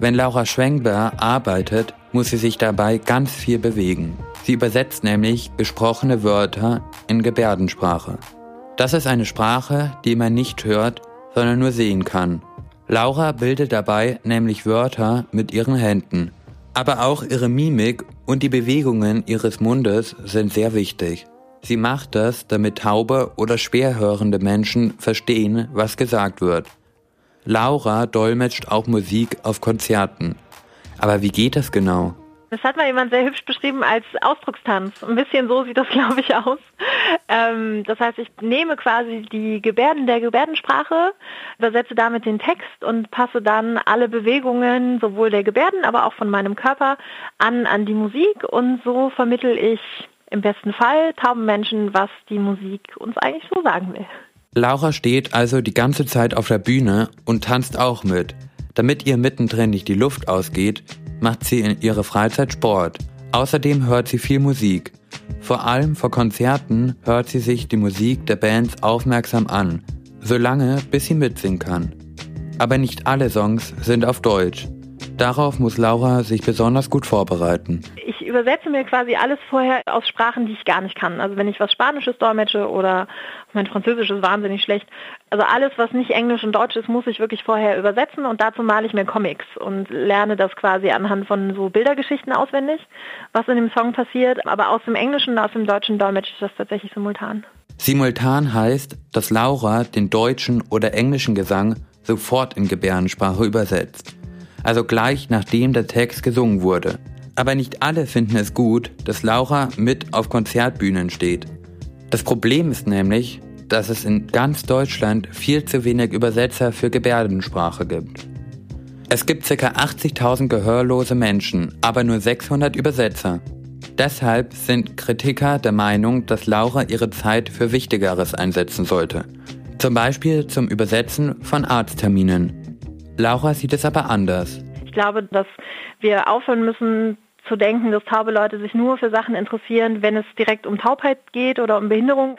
Wenn Laura Schwengber arbeitet, muss sie sich dabei ganz viel bewegen. Sie übersetzt nämlich gesprochene Wörter in Gebärdensprache. Das ist eine Sprache, die man nicht hört, sondern nur sehen kann. Laura bildet dabei nämlich Wörter mit ihren Händen. Aber auch ihre Mimik und die Bewegungen ihres Mundes sind sehr wichtig. Sie macht das, damit taube oder schwerhörende Menschen verstehen, was gesagt wird. Laura dolmetscht auch Musik auf Konzerten. Aber wie geht das genau? Das hat mal jemand sehr hübsch beschrieben als Ausdruckstanz. Ein bisschen so sieht das, glaube ich, aus. Ähm, das heißt, ich nehme quasi die Gebärden der Gebärdensprache, übersetze damit den Text und passe dann alle Bewegungen sowohl der Gebärden, aber auch von meinem Körper an an die Musik und so vermittel ich im besten Fall tauben Menschen, was die Musik uns eigentlich so sagen will. Laura steht also die ganze Zeit auf der Bühne und tanzt auch mit. Damit ihr mittendrin nicht die Luft ausgeht, macht sie in ihrer Freizeit Sport. Außerdem hört sie viel Musik. Vor allem vor Konzerten hört sie sich die Musik der Bands aufmerksam an, solange bis sie mitsingen kann. Aber nicht alle Songs sind auf Deutsch. Darauf muss Laura sich besonders gut vorbereiten. Ich übersetze mir quasi alles vorher aus Sprachen, die ich gar nicht kann. Also wenn ich was Spanisches dolmetsche oder mein Französisch ist wahnsinnig schlecht. Also alles, was nicht Englisch und Deutsch ist, muss ich wirklich vorher übersetzen und dazu male ich mir Comics und lerne das quasi anhand von so Bildergeschichten auswendig, was in dem Song passiert. Aber aus dem Englischen und aus dem Deutschen dolmetsche ich das tatsächlich simultan. Simultan heißt, dass Laura den deutschen oder englischen Gesang sofort in Gebärdensprache übersetzt also gleich nachdem der Text gesungen wurde. Aber nicht alle finden es gut, dass Laura mit auf Konzertbühnen steht. Das Problem ist nämlich, dass es in ganz Deutschland viel zu wenig Übersetzer für Gebärdensprache gibt. Es gibt ca. 80.000 gehörlose Menschen, aber nur 600 Übersetzer. Deshalb sind Kritiker der Meinung, dass Laura ihre Zeit für Wichtigeres einsetzen sollte. Zum Beispiel zum Übersetzen von Arztterminen. Laura sieht es aber anders. Ich glaube, dass wir aufhören müssen zu denken, dass taube Leute sich nur für Sachen interessieren, wenn es direkt um Taubheit geht oder um Behinderung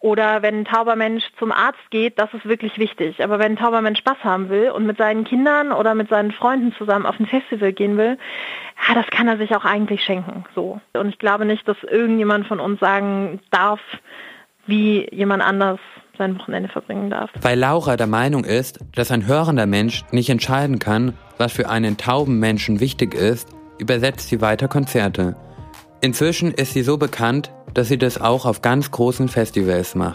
oder wenn ein tauber Mensch zum Arzt geht, das ist wirklich wichtig. Aber wenn ein tauber Mensch Spaß haben will und mit seinen Kindern oder mit seinen Freunden zusammen auf ein Festival gehen will, ja, das kann er sich auch eigentlich schenken. So. Und ich glaube nicht, dass irgendjemand von uns sagen darf, wie jemand anders sein Wochenende verbringen darf. Weil Laura der Meinung ist, dass ein hörender Mensch nicht entscheiden kann, was für einen tauben Menschen wichtig ist, übersetzt sie weiter Konzerte. Inzwischen ist sie so bekannt, dass sie das auch auf ganz großen Festivals macht.